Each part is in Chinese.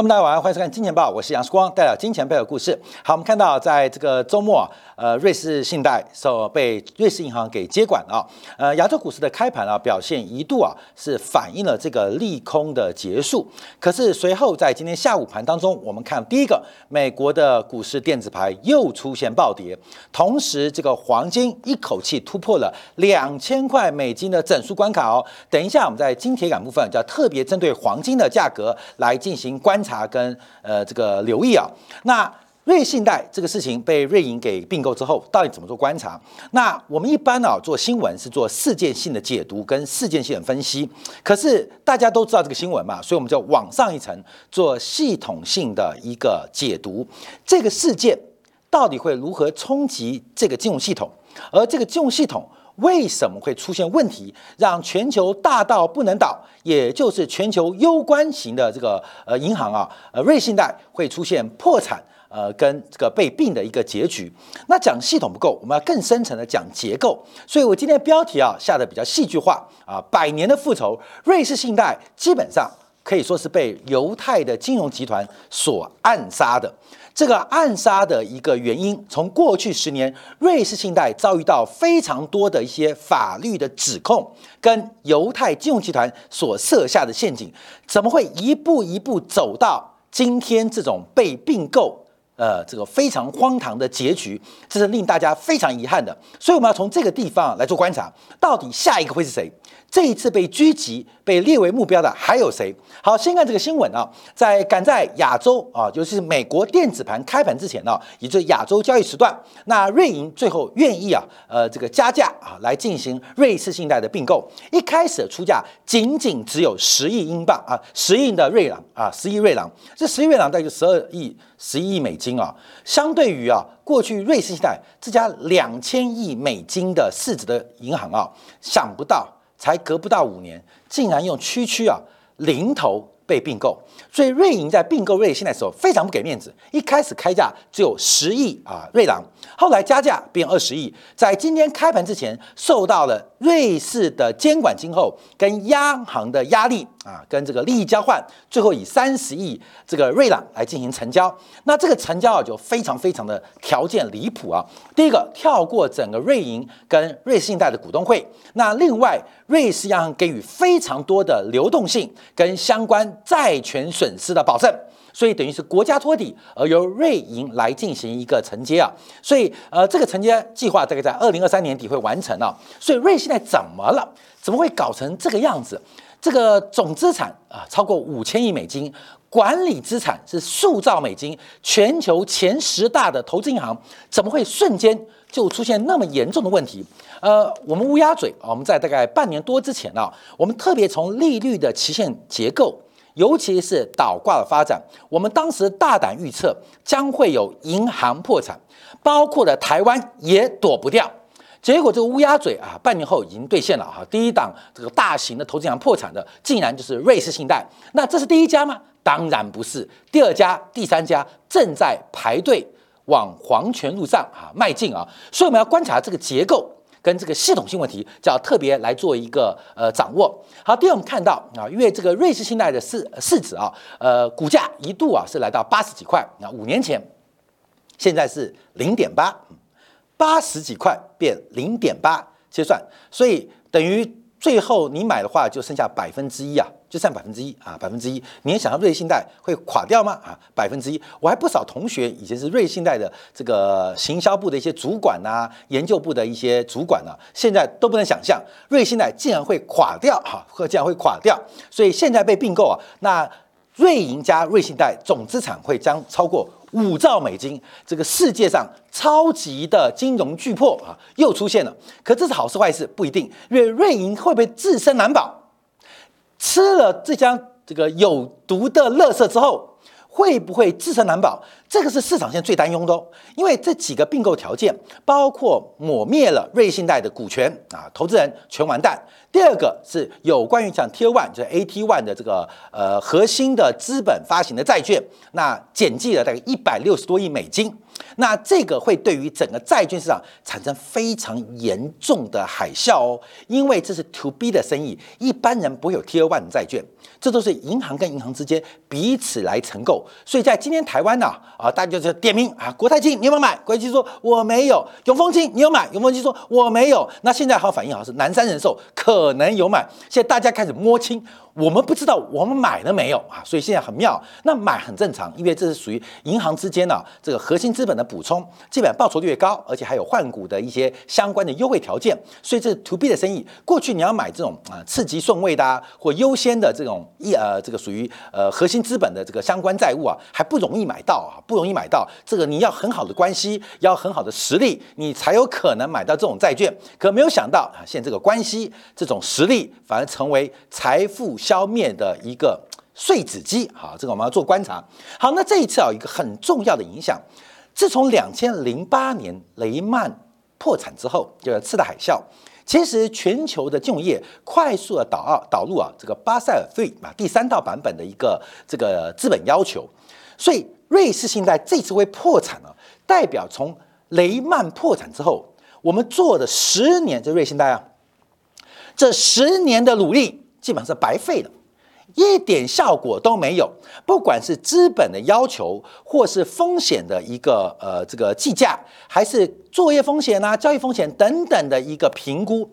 朋友们，大家晚上，欢迎收看《金钱报》，我是杨世光，带来金钱背后的故事。好，我们看到在这个周末，呃，瑞士信贷受被瑞士银行给接管了。呃，亚洲股市的开盘啊，表现一度啊是反映了这个利空的结束。可是随后在今天下午盘当中，我们看第一个，美国的股市电子牌又出现暴跌，同时这个黄金一口气突破了两千块美金的整数关卡哦。等一下，我们在金铁杆部分就要特别针对黄金的价格来进行观。察察跟呃这个留意啊，那瑞信贷这个事情被瑞银给并购之后，到底怎么做观察？那我们一般啊做新闻是做事件性的解读跟事件性的分析，可是大家都知道这个新闻嘛，所以我们就往上一层做系统性的一个解读。这个事件到底会如何冲击这个金融系统？而这个金融系统？为什么会出现问题，让全球大到不能倒，也就是全球攸关型的这个呃银行啊，呃瑞信贷会出现破产，呃跟这个被并的一个结局。那讲系统不够，我们要更深层的讲结构。所以我今天标题啊下的比较戏剧化啊，百年的复仇，瑞士信贷基本上可以说是被犹太的金融集团所暗杀的。这个暗杀的一个原因，从过去十年，瑞士信贷遭遇到非常多的一些法律的指控，跟犹太金融集团所设下的陷阱，怎么会一步一步走到今天这种被并购？呃，这个非常荒唐的结局，这是令大家非常遗憾的。所以我们要从这个地方来做观察，到底下一个会是谁？这一次被狙击、被列为目标的还有谁？好，先看这个新闻啊，在赶在亚洲啊，尤其是美国电子盘开盘之前呢，也就是亚洲交易时段，那瑞银最后愿意啊，呃，这个加价啊，来进行瑞士信贷的并购。一开始出价仅仅只有十亿英镑啊，十亿的瑞郎啊，十亿瑞郎，这十亿瑞郎大概就十二亿、十一亿美金啊，相对于啊，过去瑞士信贷这家两千亿美金的市值的银行啊，想不到。才隔不到五年，竟然用区区啊零头被并购，所以瑞银在并购瑞信的时候非常不给面子，一开始开价只有十亿啊瑞郎，后来加价变二十亿，在今天开盘之前受到了瑞士的监管今后跟央行的压力。啊，跟这个利益交换，最后以三十亿这个瑞朗来进行成交。那这个成交啊，就非常非常的条件离谱啊。第一个，跳过整个瑞银跟瑞士信贷的股东会。那另外，瑞士央行给予非常多的流动性跟相关债权损失的保证，所以等于是国家托底，而由瑞银来进行一个承接啊。所以，呃，这个承接计划大概在二零二三年底会完成啊。所以，瑞信贷怎么了？怎么会搞成这个样子？这个总资产啊超过五千亿美金，管理资产是数兆美金，全球前十大的投资银行怎么会瞬间就出现那么严重的问题？呃，我们乌鸦嘴啊，我们在大概半年多之前啊，我们特别从利率的期限结构，尤其是倒挂的发展，我们当时大胆预测将会有银行破产，包括了台湾也躲不掉。结果这个乌鸦嘴啊，半年后已经兑现了哈。第一档这个大型的投资银行破产的，竟然就是瑞士信贷。那这是第一家吗？当然不是。第二家、第三家正在排队往黄泉路上啊迈进啊。所以我们要观察这个结构跟这个系统性问题，就要特别来做一个呃掌握。好，第二我们看到啊，因为这个瑞士信贷的市市值啊，呃，股价一度啊是来到八十几块啊，五年前，现在是零点八。八十几块变零点八结算，所以等于最后你买的话就剩下百分之一啊，就占百分之一啊，百分之一。你也想到瑞信贷会垮掉吗？啊，百分之一。我还不少同学以前是瑞信贷的这个行销部的一些主管呐，研究部的一些主管呢，现在都不能想象瑞信贷竟然会垮掉哈，或竟然会垮掉。所以现在被并购啊，那瑞银加瑞信贷总资产会将超过。五兆美金，这个世界上超级的金融巨破啊，又出现了。可这是好事坏事不一定，因为瑞银会不会自身难保？吃了这张这个有毒的垃圾之后，会不会自身难保？这个是市场现在最担忧的。因为这几个并购条件，包括抹灭了瑞信贷的股权啊，投资人全完蛋。第二个是有关于像 T One 就是 AT One 的这个呃核心的资本发行的债券，那减记了大概一百六十多亿美金。那这个会对于整个债券市场产生非常严重的海啸哦，因为这是 To B 的生意，一般人不会有 Tier One 债券，这都是银行跟银行之间彼此来承购。所以在今天台湾呢，啊，大家就是点名啊，国泰金你有没有买？国泰金说我没有。永丰金你有买？永丰金说我没有。那现在好反应好是南山人寿可能有买。现在大家开始摸清。我们不知道我们买了没有啊，所以现在很妙。那买很正常，因为这是属于银行之间呢这个核心资本的补充，基本上报酬率越高，而且还有换股的一些相关的优惠条件。所以这是 to B 的生意。过去你要买这种啊次级顺位的啊或优先的这种一呃这个属于呃核心资本的这个相关债务啊，还不容易买到啊，不容易买到。这个你要很好的关系，要很好的实力，你才有可能买到这种债券。可没有想到啊，现在这个关系、这种实力反而成为财富。消灭的一个碎纸机，好，这个我们要做观察。好，那这一次啊，一个很重要的影响，自从两千零八年雷曼破产之后，就是次贷海啸，其实全球的金融业快速的导二导入啊这个巴塞尔 three 啊第三套版本的一个这个资本要求，所以瑞士信贷这次会破产了，代表从雷曼破产之后，我们做的十年这瑞信贷啊，这十年的努力。基本上是白费了，一点效果都没有。不管是资本的要求，或是风险的一个呃这个计价，还是作业风险啊、交易风险等等的一个评估，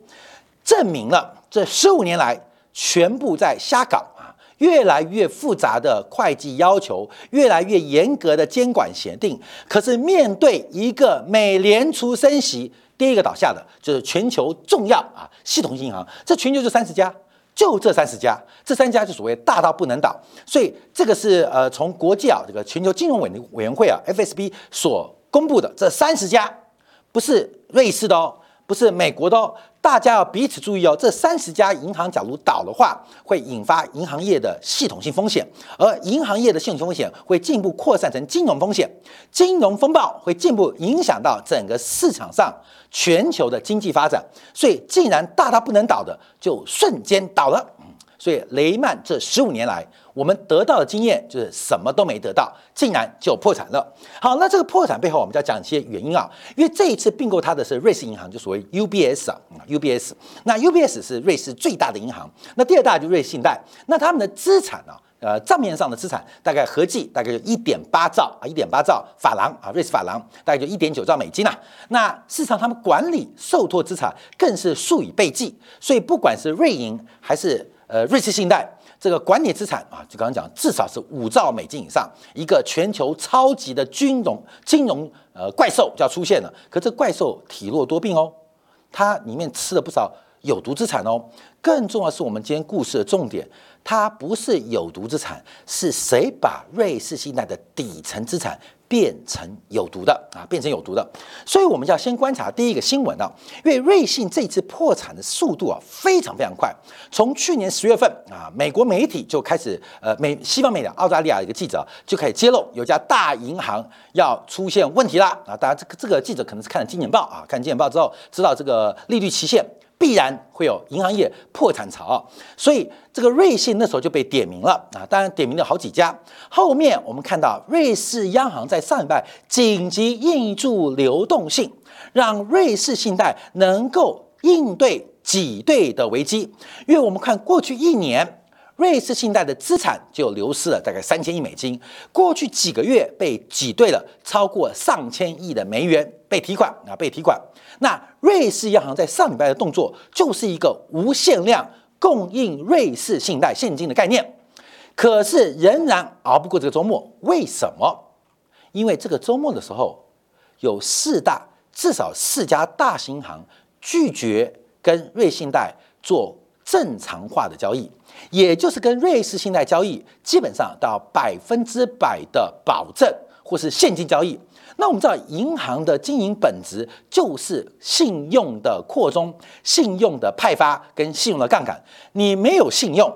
证明了这十五年来全部在瞎搞啊！越来越复杂的会计要求，越来越严格的监管协定，可是面对一个美联储升息，第一个倒下的就是全球重要啊系统性银行，这全球就三十家。就这三十家，这三家就所谓大到不能倒，所以这个是呃从国际啊这个全球金融委委员会啊 FSB 所公布的这三十家，不是瑞士的哦，不是美国的哦，大家要彼此注意哦。这三十家银行假如倒的话，会引发银行业的系统性风险，而银行业的系统性风险会进一步扩散成金融风险，金融风暴会进一步影响到整个市场上。全球的经济发展，所以既然大到不能倒的，就瞬间倒了。所以雷曼这十五年来，我们得到的经验就是什么都没得到，竟然就破产了。好，那这个破产背后，我们就要讲一些原因啊。因为这一次并购它的是瑞士银行，就所谓 UBS 啊，UBS。那 UBS 是瑞士最大的银行，那第二大就瑞信贷。那他们的资产呢？呃，账面上的资产大概合计大概就一点八兆啊，一点八兆法郎啊，瑞士法郎大概就一点九兆美金啊。那事实上，他们管理受托资产更是数以倍计。所以，不管是瑞银还是呃瑞士信贷，这个管理资产啊，就刚刚讲，至少是五兆美金以上，一个全球超级的金融金融呃怪兽就要出现了。可这怪兽体弱多病哦，它里面吃了不少有毒资产哦。更重要是我们今天故事的重点。它不是有毒资产，是谁把瑞士信贷的底层资产变成有毒的啊？变成有毒的，所以我们要先观察第一个新闻啊，因为瑞信这次破产的速度啊非常非常快，从去年十月份啊，美国媒体就开始呃美西方媒体澳大利亚一个记者就开始揭露有家大银行要出现问题了啊！当然这个这个记者可能是看了《金钱报》啊，看《金钱报》之后知道这个利率期限。必然会有银行业破产潮，所以这个瑞信那时候就被点名了啊！当然点名了好几家。后面我们看到瑞士央行在上礼拜紧急印注流动性，让瑞士信贷能够应对挤兑的危机。因为我们看过去一年，瑞士信贷的资产就流失了大概三千亿美金，过去几个月被挤兑了超过上千亿的美元被提款啊，被提款。那瑞士央行在上礼拜的动作就是一个无限量供应瑞士信贷现金的概念，可是仍然熬不过这个周末。为什么？因为这个周末的时候，有四大至少四家大型银行拒绝跟瑞信贷做正常化的交易，也就是跟瑞士信贷交易基本上到百分之百的保证或是现金交易。那我们知道，银行的经营本质就是信用的扩充、信用的派发跟信用的杠杆。你没有信用，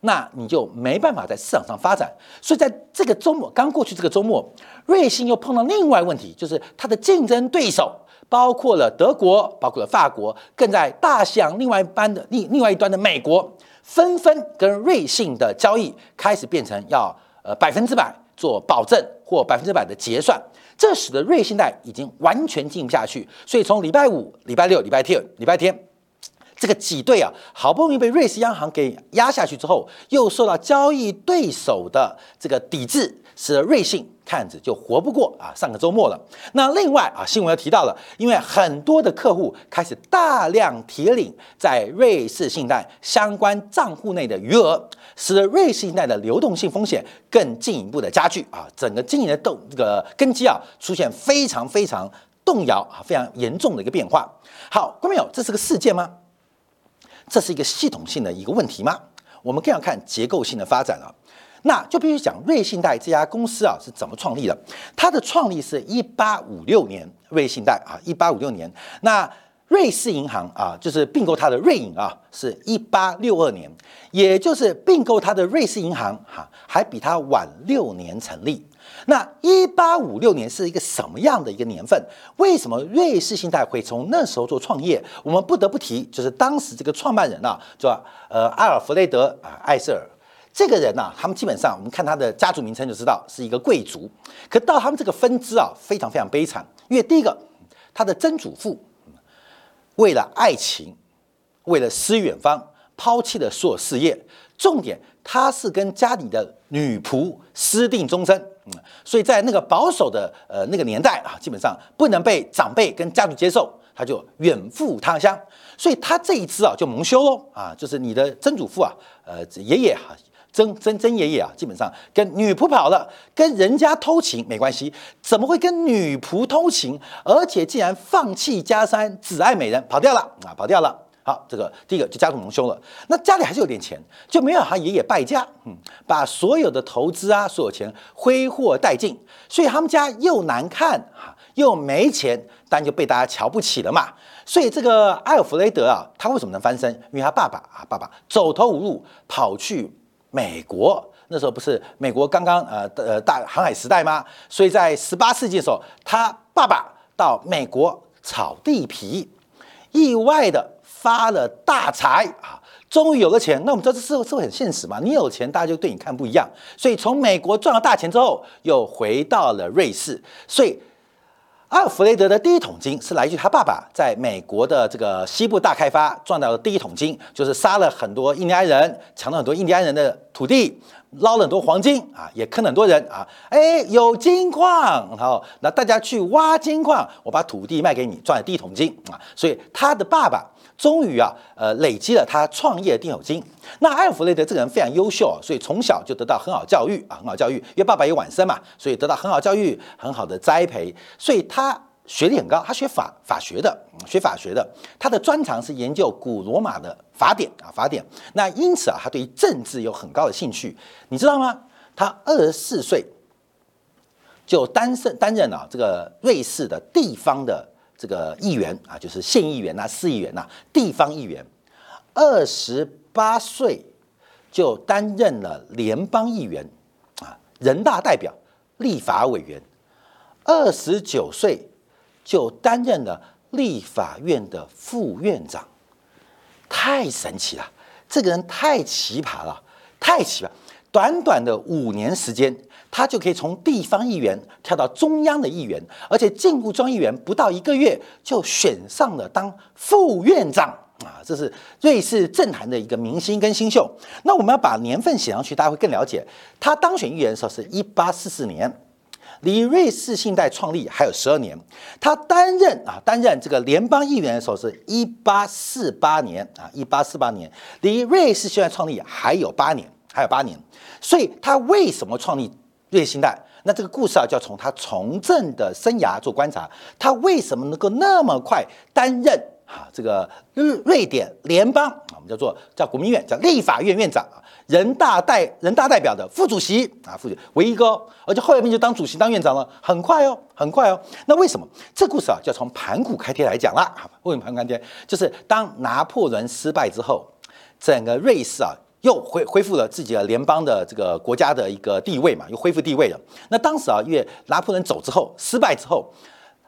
那你就没办法在市场上发展。所以在这个周末刚过去，这个周末，瑞信又碰到另外问题，就是它的竞争对手。包括了德国，包括了法国，更在大西洋另外一端的另另外一端的美国，纷纷跟瑞信的交易开始变成要呃百分之百做保证或百分之百的结算，这使得瑞信贷已经完全进不下去。所以从礼拜五、礼拜六、礼拜天、礼拜天，这个挤兑啊，好不容易被瑞士央行给压下去之后，又受到交易对手的这个抵制，使得瑞信。看着就活不过啊！上个周末了。那另外啊，新闻又提到了，因为很多的客户开始大量提领在瑞士信贷相关账户内的余额，使得瑞士信贷的流动性风险更进一步的加剧啊！整个经营的动这个根基啊，出现非常非常动摇啊，非常严重的一个变化。好，观众朋友，这是个事件吗？这是一个系统性的一个问题吗？我们更要看结构性的发展了。那就必须讲瑞信贷这家公司啊是怎么创立的？它的创立是一八五六年，瑞信贷啊，一八五六年。那瑞士银行啊，就是并购它的瑞银啊，是一八六二年，也就是并购它的瑞士银行哈，还比它晚六年成立。那一八五六年是一个什么样的一个年份？为什么瑞士信贷会从那时候做创业？我们不得不提，就是当时这个创办人啊，叫呃阿尔弗雷德啊艾瑟尔。这个人呐，他们基本上我们看他的家族名称就知道是一个贵族。可到他们这个分支啊，非常非常悲惨。因为第一个，他的曾祖父为了爱情，为了诗远方，抛弃了所有事业。重点，他是跟家里的女仆私定终身。嗯，所以在那个保守的呃那个年代啊，基本上不能被长辈跟家族接受，他就远赴他乡。所以他这一支啊就蒙羞喽啊，就是你的曾祖父啊，呃爷爷哈。曾曾曾爷爷啊，基本上跟女仆跑了，跟人家偷情没关系，怎么会跟女仆偷情？而且竟然放弃家山，只爱美人，跑掉了啊，跑掉了。好，这个第一个就家族蒙羞了。那家里还是有点钱，就没有他爷爷败家，嗯，把所有的投资啊，所有钱挥霍殆尽，所以他们家又难看哈，又没钱，当然就被大家瞧不起了嘛。所以这个艾尔弗雷德啊，他为什么能翻身？因为他爸爸啊，爸爸走投无路，跑去。美国那时候不是美国刚刚呃呃大航海时代吗？所以在十八世纪的时候，他爸爸到美国炒地皮，意外的发了大财啊，终于有了钱。那我们知道这社会社会很现实嘛，你有钱，大家就对你看不一样。所以从美国赚了大钱之后，又回到了瑞士，所以。阿尔弗雷德的第一桶金是来自于他爸爸在美国的这个西部大开发赚到的第一桶金，就是杀了很多印第安人，抢了很多印第安人的土地，捞了很多黄金啊，也坑了很多人啊。哎，有金矿，好，那大家去挖金矿，我把土地卖给你，赚了第一桶金啊。所以他的爸爸。终于啊，呃，累积了他创业的定有金。那艾弗雷德这个人非常优秀啊，所以从小就得到很好教育啊，很好教育。因为爸爸也晚生嘛，所以得到很好教育，很好的栽培。所以他学历很高，他学法法学的，学法学的。他的专长是研究古罗马的法典啊，法典。那因此啊，他对于政治有很高的兴趣。你知道吗？他二十四岁就担任担任了这个瑞士的地方的。这个议员啊，就是县议员呐、市议员呐、地方议员，二十八岁就担任了联邦议员啊，人大代表、立法委员，二十九岁就担任了立法院的副院长，太神奇了！这个人太奇葩了，太奇葩！短短的五年时间。他就可以从地方议员跳到中央的议员，而且进入中议员不到一个月就选上了当副院长啊！这是瑞士政坛的一个明星跟新秀。那我们要把年份写上去，大家会更了解。他当选议员的时候是一八四四年，离瑞士信贷创立还有十二年。他担任啊担任这个联邦议员的时候是一八四八年啊一八四八年，离瑞士信贷创立还有八年，还有八年。所以他为什么创立？瑞信贷，那这个故事啊，就要从他从政的生涯做观察。他为什么能够那么快担任啊这个瑞瑞典联邦啊，我们叫做叫国民院，叫立法院院长啊，人大代人大代表的副主席啊，副主席唯一个，而且后来面就当主席当院长了，很快哦，很快哦。那为什么这故事啊，就要从盘古开天来讲了？为什么盘古开天？就是当拿破仑失败之后，整个瑞士啊。又恢恢复了自己的联邦的这个国家的一个地位嘛，又恢复地位了。那当时啊，因为拿破仑走之后失败之后，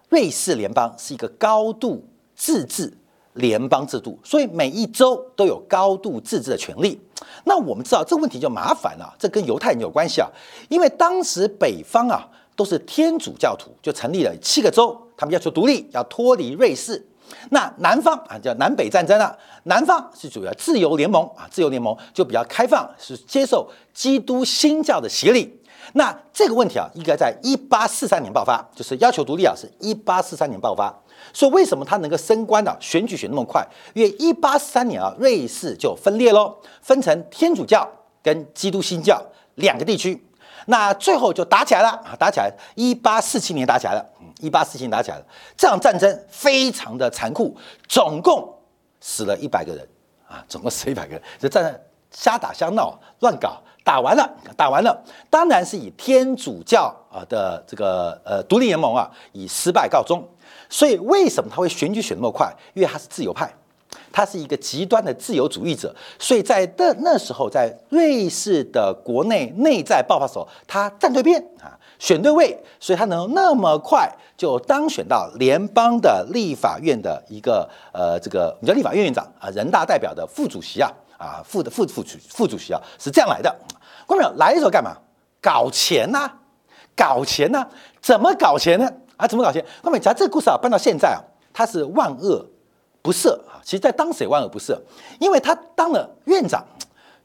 瑞士联邦是一个高度自治联邦制度，所以每一州都有高度自治的权利。那我们知道这个问题就麻烦了，这跟犹太人有关系啊，因为当时北方啊都是天主教徒，就成立了七个州，他们要求独立，要脱离瑞士。那南方啊，叫南北战争了。南方是主要自由联盟啊，自由联盟就比较开放，是接受基督新教的洗礼。那这个问题啊，应该在一八四三年爆发，就是要求独立啊，是一八四三年爆发。所以为什么他能够升官呢？选举选那么快？因为一八四三年啊，瑞士就分裂喽，分成天主教跟基督新教两个地区。那最后就打起来了啊，打起来。一八四七年打起来了，一八四七年打起来了。这场战争非常的残酷，总共死了一百个人啊，总共死一百个人。这战争瞎打瞎闹，乱搞，打完了，打完了。当然是以天主教啊的这个呃独立联盟啊以失败告终。所以为什么他会选举选那么快？因为他是自由派。他是一个极端的自由主义者，所以在那那时候，在瑞士的国内内在爆发时候，他站对边啊，选对位，所以他能那么快就当选到联邦的立法院的一个呃，这个你叫立法院院长啊，人大代表的副主席啊，啊副的副副主副主席啊，是这样来的。观众朋友来的时候干嘛？搞钱呐，搞钱呐，怎么搞钱呢？啊，怎么搞钱？观众朋友，这个故事啊，搬到现在啊，他是万恶。不赦！其实，在当时也万恶不赦，因为他当了院长，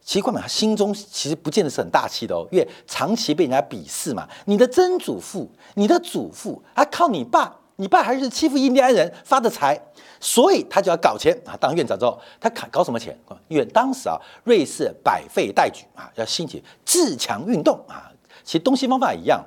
奇怪嘛他心中其实不见得是很大气的哦，因为长期被人家鄙视嘛。你的曾祖父、你的祖父，还靠你爸，你爸还是欺负印第安人发的财，所以他就要搞钱啊！当院长之后，他搞搞什么钱因为当时啊，瑞士百废待举啊，要兴起自强运动啊。其实东西方法一样。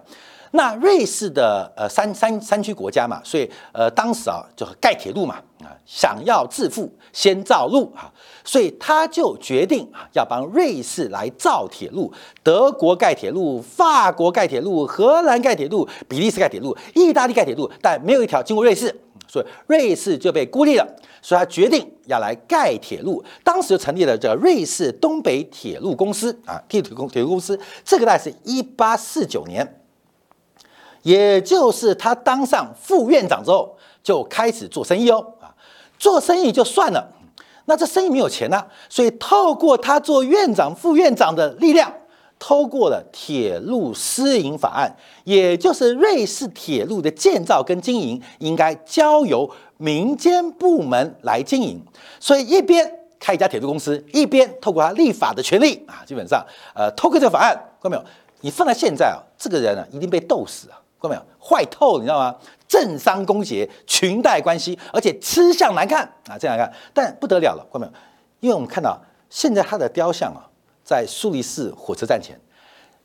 那瑞士的呃山山山区国家嘛，所以呃当时啊就盖铁路嘛啊，想要致富先造路啊，所以他就决定啊要帮瑞士来造铁路，德国盖铁路，法国盖铁路，荷兰盖铁路，比利时盖铁路，意大利盖铁路，但没有一条经过瑞士，所以瑞士就被孤立了，所以他决定要来盖铁路，当时就成立了这瑞士东北铁路公司啊，铁路公铁路公司，这个大概是一八四九年。也就是他当上副院长之后，就开始做生意哦，啊，做生意就算了，那这生意没有钱呐，所以透过他做院长、副院长的力量，透过了铁路私营法案，也就是瑞士铁路的建造跟经营应该交由民间部门来经营，所以一边开一家铁路公司，一边透过他立法的权利啊，基本上，呃，透过这个法案，看到没有？你放在现在啊，这个人啊，一定被斗死啊！没有？坏透，你知道吗？政商勾结，裙带关系，而且吃相难看啊！这样看，但不得了了，看到没有？因为我们看到现在他的雕像啊，在苏黎世火车站前，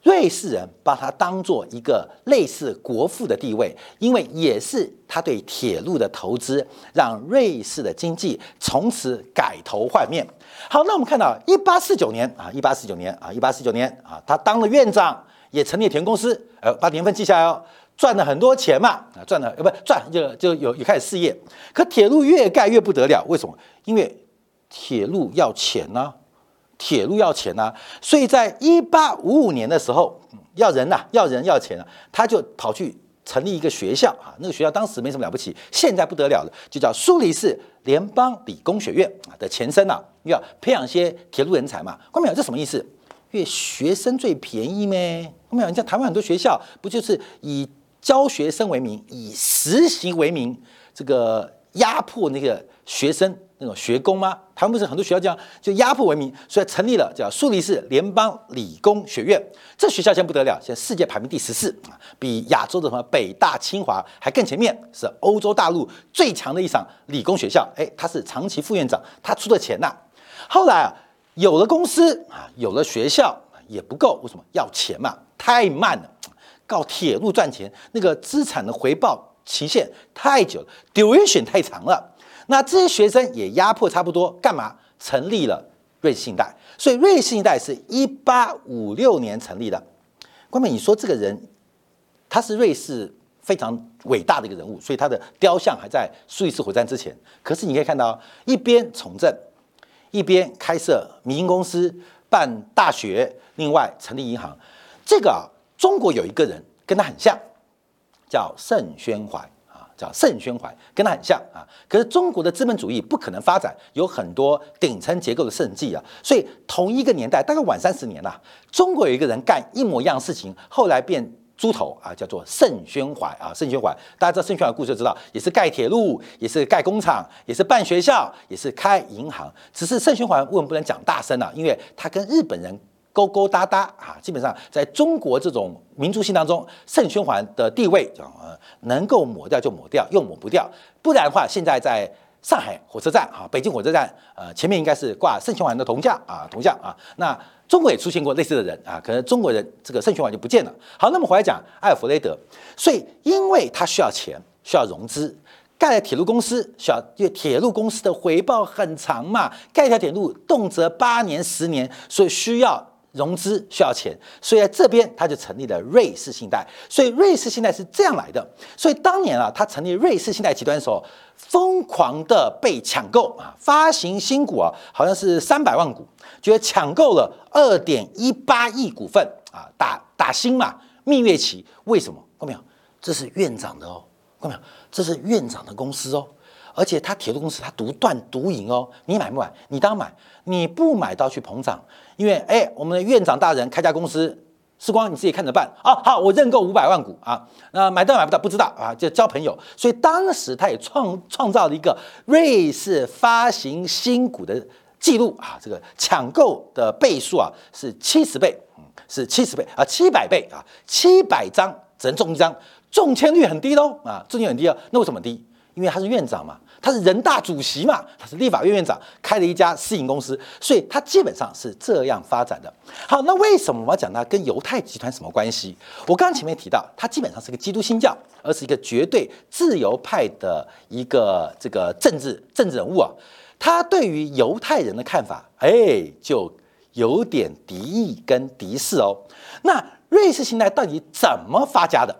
瑞士人把他当做一个类似国父的地位，因为也是他对铁路的投资，让瑞士的经济从此改头换面。好，那我们看到一八四九年啊，一八四九年啊，一八四九年啊，他当了院长，也成立田公司，呃，把年份记下来哦。赚了很多钱嘛，啊，赚了呃不赚就就有有开始事业，可铁路越盖越不得了，为什么？因为铁路要钱呐，铁路要钱呐，所以在一八五五年的时候，要人呐，要人要钱啊，他就跑去成立一个学校啊，那个学校当时没什么了不起，现在不得了了，就叫苏黎世联邦理工学院啊的前身呐，要培养些铁路人才嘛，关没有？这什么意思？因为学生最便宜咩？关没有？你像台湾很多学校不就是以教学生为名，以实习为名，这个压迫那个学生那种学工吗？台湾不是很多学校这样，就压迫为名，所以成立了叫苏黎世联邦理工学院。这学校现在不得了，现在世界排名第十四啊，比亚洲的什么北大、清华还更前面，是欧洲大陆最强的一场理工学校。哎，他是长期副院长，他出的钱呐。后来啊，有了公司啊，有了学校也不够，为什么要钱嘛？太慢了。靠铁路赚钱，那个资产的回报期限太久了，duration 太长了。那这些学生也压迫差不多，干嘛成立了瑞士信贷？所以瑞士信贷是一八五六年成立的。关美，你说这个人他是瑞士非常伟大的一个人物，所以他的雕像还在苏伊士火车站之前。可是你可以看到，一边从政，一边开设民营公司，办大学，另外成立银行。这个啊，中国有一个人跟他很像，叫盛宣怀啊，叫盛宣怀，跟他很像啊。可是中国的资本主义不可能发展有很多顶层结构的设计啊，所以同一个年代，大概晚三十年呐，中国有一个人干一模一样事情，后来变。猪头啊，叫做盛宣怀啊，盛宣怀，大家知道盛宣怀的故事就知道，也是盖铁路，也是盖工厂，也是办学校，也是开银行。只是盛宣怀为什么不能讲大声呢？因为他跟日本人勾勾搭搭啊，基本上在中国这种民族性当中，盛宣怀的地位啊，能够抹掉就抹掉，又抹不掉。不然的话，现在在上海火车站啊，北京火车站，呃，前面应该是挂盛宣怀的铜像啊，铜像啊，那。中国也出现过类似的人啊，可能中国人这个圣宣怀就不见了。好，那么回来讲艾弗雷德，所以因为他需要钱，需要融资，盖了铁路公司，需要因为铁路公司的回报很长嘛，盖一条铁路动辄八年十年，所以需要融资，需要钱，所以在这边他就成立了瑞士信贷。所以瑞士信贷是这样来的。所以当年啊，他成立瑞士信贷集团的时候。疯狂的被抢购啊！发行新股啊，好像是三百万股，觉得抢购了二点一八亿股份啊，打打新嘛，蜜月期。为什么？看到没有？这是院长的哦，看到没有？这是院长的公司哦，而且他铁路公司他独断独赢哦，你买不买？你当买，你不买都要去膨胀，因为哎，我们的院长大人开家公司。时光你自己看着办啊！好，我认购五百万股啊，那买到买不到不知道啊，就交朋友。所以当时他也创创造了一个瑞士发行新股的记录啊，这个抢购的倍数啊是七十倍，是七十倍啊，七百倍啊，七百张只能中一张，中签率很低喽啊，中签很低啊，那为什么低？因为他是院长嘛。他是人大主席嘛，他是立法院院长，开了一家私营公司，所以他基本上是这样发展的。好，那为什么我要讲他跟犹太集团什么关系？我刚前面提到，他基本上是个基督新教，而是一个绝对自由派的一个这个政治政治人物啊。他对于犹太人的看法，哎，就有点敌意跟敌视哦。那瑞士信贷到底怎么发家的？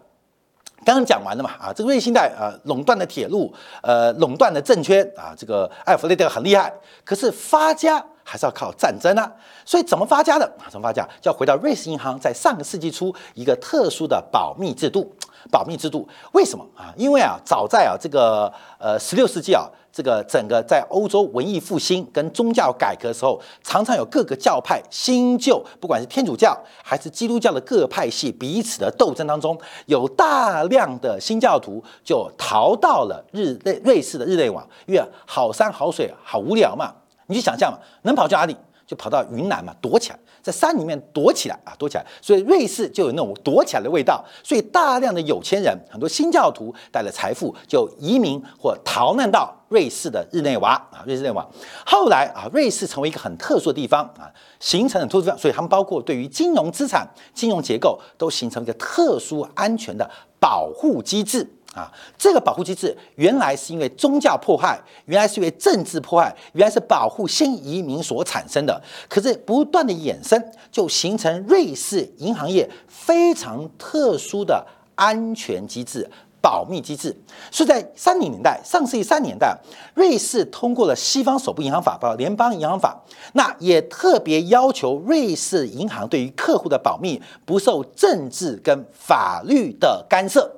刚刚讲完了嘛，啊，这个瑞信贷啊，垄断的铁路，呃，垄断的证券啊，这个艾弗雷德很厉害，可是发家还是要靠战争啊，所以怎么发家的？怎么发家？就要回到瑞士银行在上个世纪初一个特殊的保密制度，保密制度为什么啊？因为啊，早在啊这个呃十六世纪啊。这个整个在欧洲文艺复兴跟宗教改革的时候，常常有各个教派新旧，不管是天主教还是基督教的各派系彼此的斗争当中，有大量的新教徒就逃到了日内瑞士的日内瓦，因为好山好水好无聊嘛，你去想象嘛，能跑去哪里？就跑到云南嘛，躲起来，在山里面躲起来啊，躲起来。所以瑞士就有那种躲起来的味道。所以大量的有钱人，很多新教徒带了财富就移民或逃难到瑞士的日内瓦啊，瑞士日内瓦。后来啊，瑞士成为一个很特殊的地方啊，形成很特殊，所以他们包括对于金融资产、金融结构都形成一个特殊安全的保护机制。啊，这个保护机制原来是因为宗教迫害，原来是因为政治迫害，原来是保护新移民所产生的。可是不断的衍生，就形成瑞士银行业非常特殊的安全机制、保密机制。是在三零年代，上世纪三年代，瑞士通过了西方首部银行法，包括联邦银行法，那也特别要求瑞士银行对于客户的保密不受政治跟法律的干涉。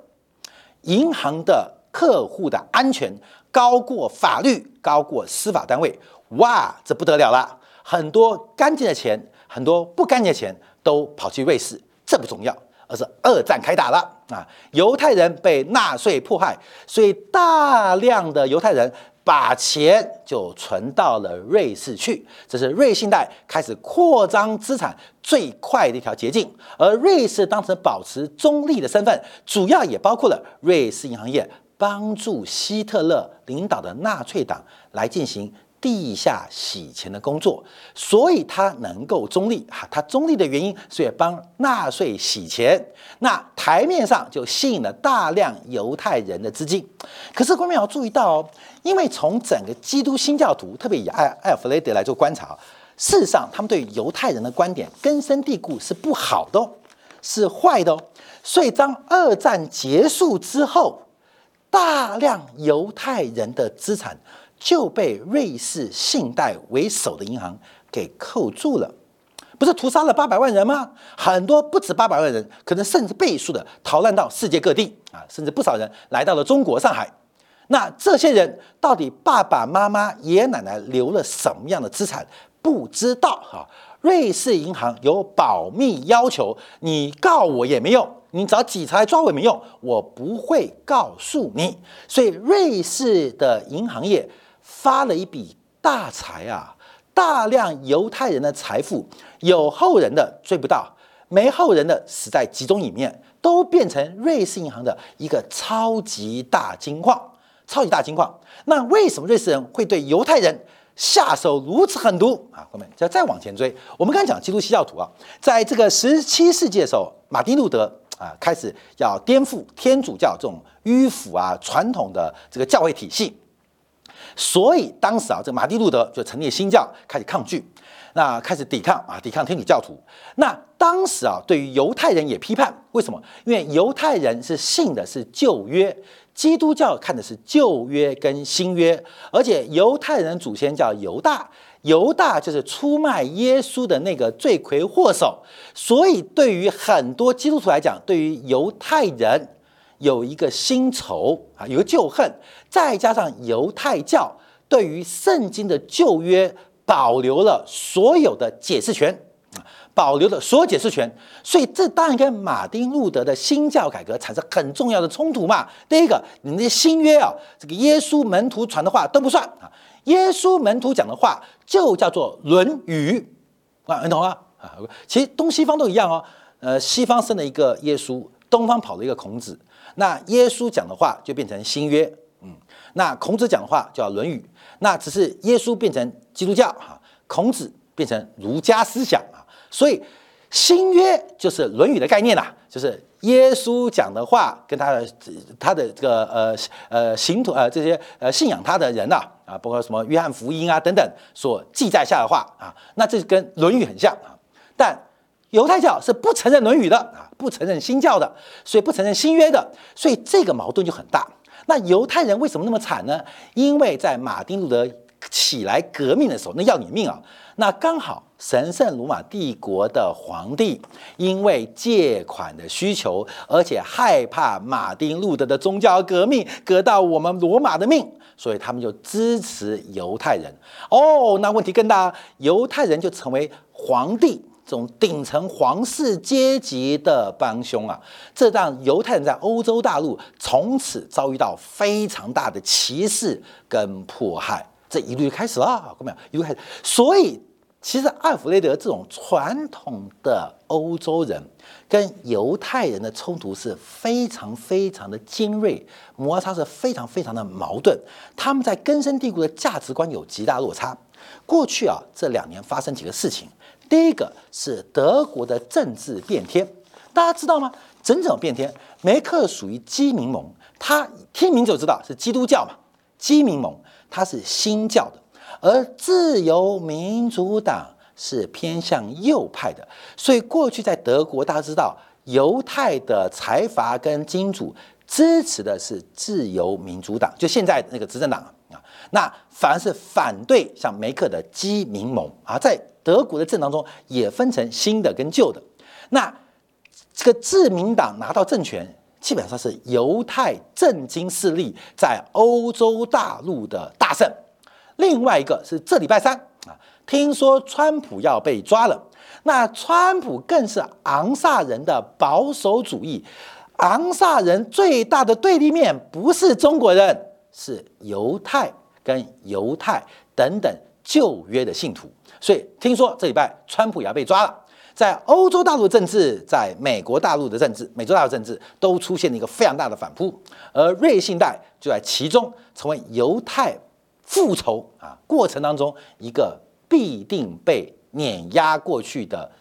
银行的客户的安全高过法律，高过司法单位，哇，这不得了了！很多干净的钱，很多不干净的钱都跑去瑞士，这不重要，而是二战开打了啊！犹太人被纳粹迫害，所以大量的犹太人。把钱就存到了瑞士去，这是瑞信贷开始扩张资产最快的一条捷径。而瑞士当时保持中立的身份，主要也包括了瑞士银行业帮助希特勒领导的纳粹党来进行。地下洗钱的工作，所以他能够中立哈，他中立的原因是也帮纳粹洗钱，那台面上就吸引了大量犹太人的资金。可是，观众要注意到哦，因为从整个基督新教徒，特别以艾艾弗雷德来做观察，事实上他们对犹太人的观点根深蒂固，是不好的，哦是坏的哦。所以，当二战结束之后，大量犹太人的资产。就被瑞士信贷为首的银行给扣住了，不是屠杀了八百万人吗？很多不止八百万人，可能甚至倍数的逃难到世界各地啊，甚至不少人来到了中国上海。那这些人到底爸爸妈妈、爷爷奶奶留了什么样的资产？不知道哈。瑞士银行有保密要求，你告我也没用，你找警察来抓我也没用，我不会告诉你。所以瑞士的银行业发了一笔大财啊，大量犹太人的财富，有后人的追不到，没后人的死在集中营里面，都变成瑞士银行的一个超级大金矿，超级大金矿。那为什么瑞士人会对犹太人？下手如此狠毒啊！后面要再往前追，我们刚才讲基督教徒啊，在这个十七世纪的时候，马丁路德啊开始要颠覆天主教这种迂腐啊传统的这个教会体系，所以当时啊，这个马丁路德就成立新教，开始抗拒，那开始抵抗啊，抵抗天主教徒。那当时啊，对于犹太人也批判，为什么？因为犹太人是信的是旧约。基督教看的是旧约跟新约，而且犹太人祖先叫犹大，犹大就是出卖耶稣的那个罪魁祸首，所以对于很多基督徒来讲，对于犹太人有一个新仇啊，有个旧恨，再加上犹太教对于圣经的旧约保留了所有的解释权。保留的所有解释权，所以这当然跟马丁路德的新教改革产生很重要的冲突嘛。第一个，你那些新约啊，这个耶稣门徒传的话都不算啊，耶稣门徒讲的话就叫做《论语》啊，你懂吗？啊，其实东西方都一样哦。呃，西方生了一个耶稣，东方跑了一个孔子，那耶稣讲的话就变成新约，嗯，那孔子讲的话叫《论语》，那只是耶稣变成基督教哈，孔子变成儒家思想啊。所以新约就是《论语》的概念呐，就是耶稣讲的话跟他的他的这个呃呃信徒呃这些呃信仰他的人呐啊，包括什么约翰福音啊等等所记载下的话啊，那这跟《论语》很像啊。但犹太教是不承认《论语》的啊，不承认新教的，所以不承认新约的，所以这个矛盾就很大。那犹太人为什么那么惨呢？因为在马丁路德起来革命的时候，那要你命啊！那刚好。神圣罗马帝国的皇帝因为借款的需求，而且害怕马丁路德的宗教革命革到我们罗马的命，所以他们就支持犹太人。哦，那问题更大，犹太人就成为皇帝这种顶层皇室阶级的帮凶啊！这让犹太人在欧洲大陆从此遭遇到非常大的歧视跟迫害。这一路开始了，看到没有？一路开始，所以。其实，艾弗雷德这种传统的欧洲人跟犹太人的冲突是非常非常的尖锐，摩擦是非常非常的矛盾。他们在根深蒂固的价值观有极大落差。过去啊，这两年发生几个事情。第一个是德国的政治变天，大家知道吗？整整变天。梅克属于基民盟，他听名就知道是基督教嘛。基民盟他是新教的。而自由民主党是偏向右派的，所以过去在德国，大家知道犹太的财阀跟金主支持的是自由民主党，就现在那个执政党啊。那反而是反对像梅克的基民盟啊，在德国的政当中也分成新的跟旧的。那这个自民党拿到政权，基本上是犹太政经势力在欧洲大陆的大胜。另外一个是这礼拜三啊，听说川普要被抓了。那川普更是昂萨人的保守主义，昂萨人最大的对立面不是中国人，是犹太跟犹太等等旧约的信徒。所以听说这礼拜川普也要被抓了。在欧洲大陆政治，在美国大陆的政治，美洲大陆政治都出现了一个非常大的反扑，而瑞信贷就在其中成为犹太。复仇啊，过程当中一个必定被碾压过去的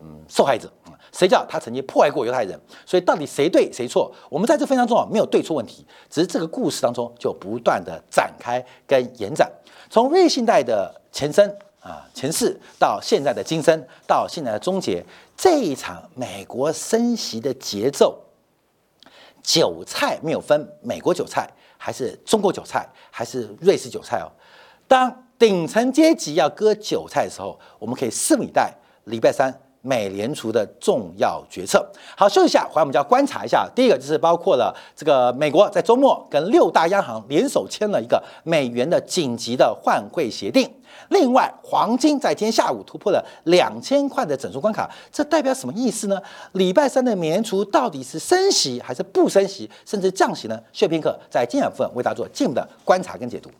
嗯受害者啊，谁叫他曾经破坏过犹太人？所以到底谁对谁错？我们在这非常重要，没有对错问题，只是这个故事当中就不断的展开跟延展，从瑞信贷的前身啊前世到现在的今生到现在的终结，这一场美国升息的节奏，韭菜没有分美国韭菜。还是中国韭菜，还是瑞士韭菜哦。当顶层阶级要割韭菜的时候，我们可以拭目以待。礼拜三。美联储的重要决策。好，休息一下，回来我们就要观察一下。第一个就是包括了这个美国在周末跟六大央行联手签了一个美元的紧急的换汇协定。另外，黄金在今天下午突破了两千块的整数关卡，这代表什么意思呢？礼拜三的美联储到底是升息还是不升息，甚至降息呢？薛平克在今晚部分为大家做进一步的观察跟解读。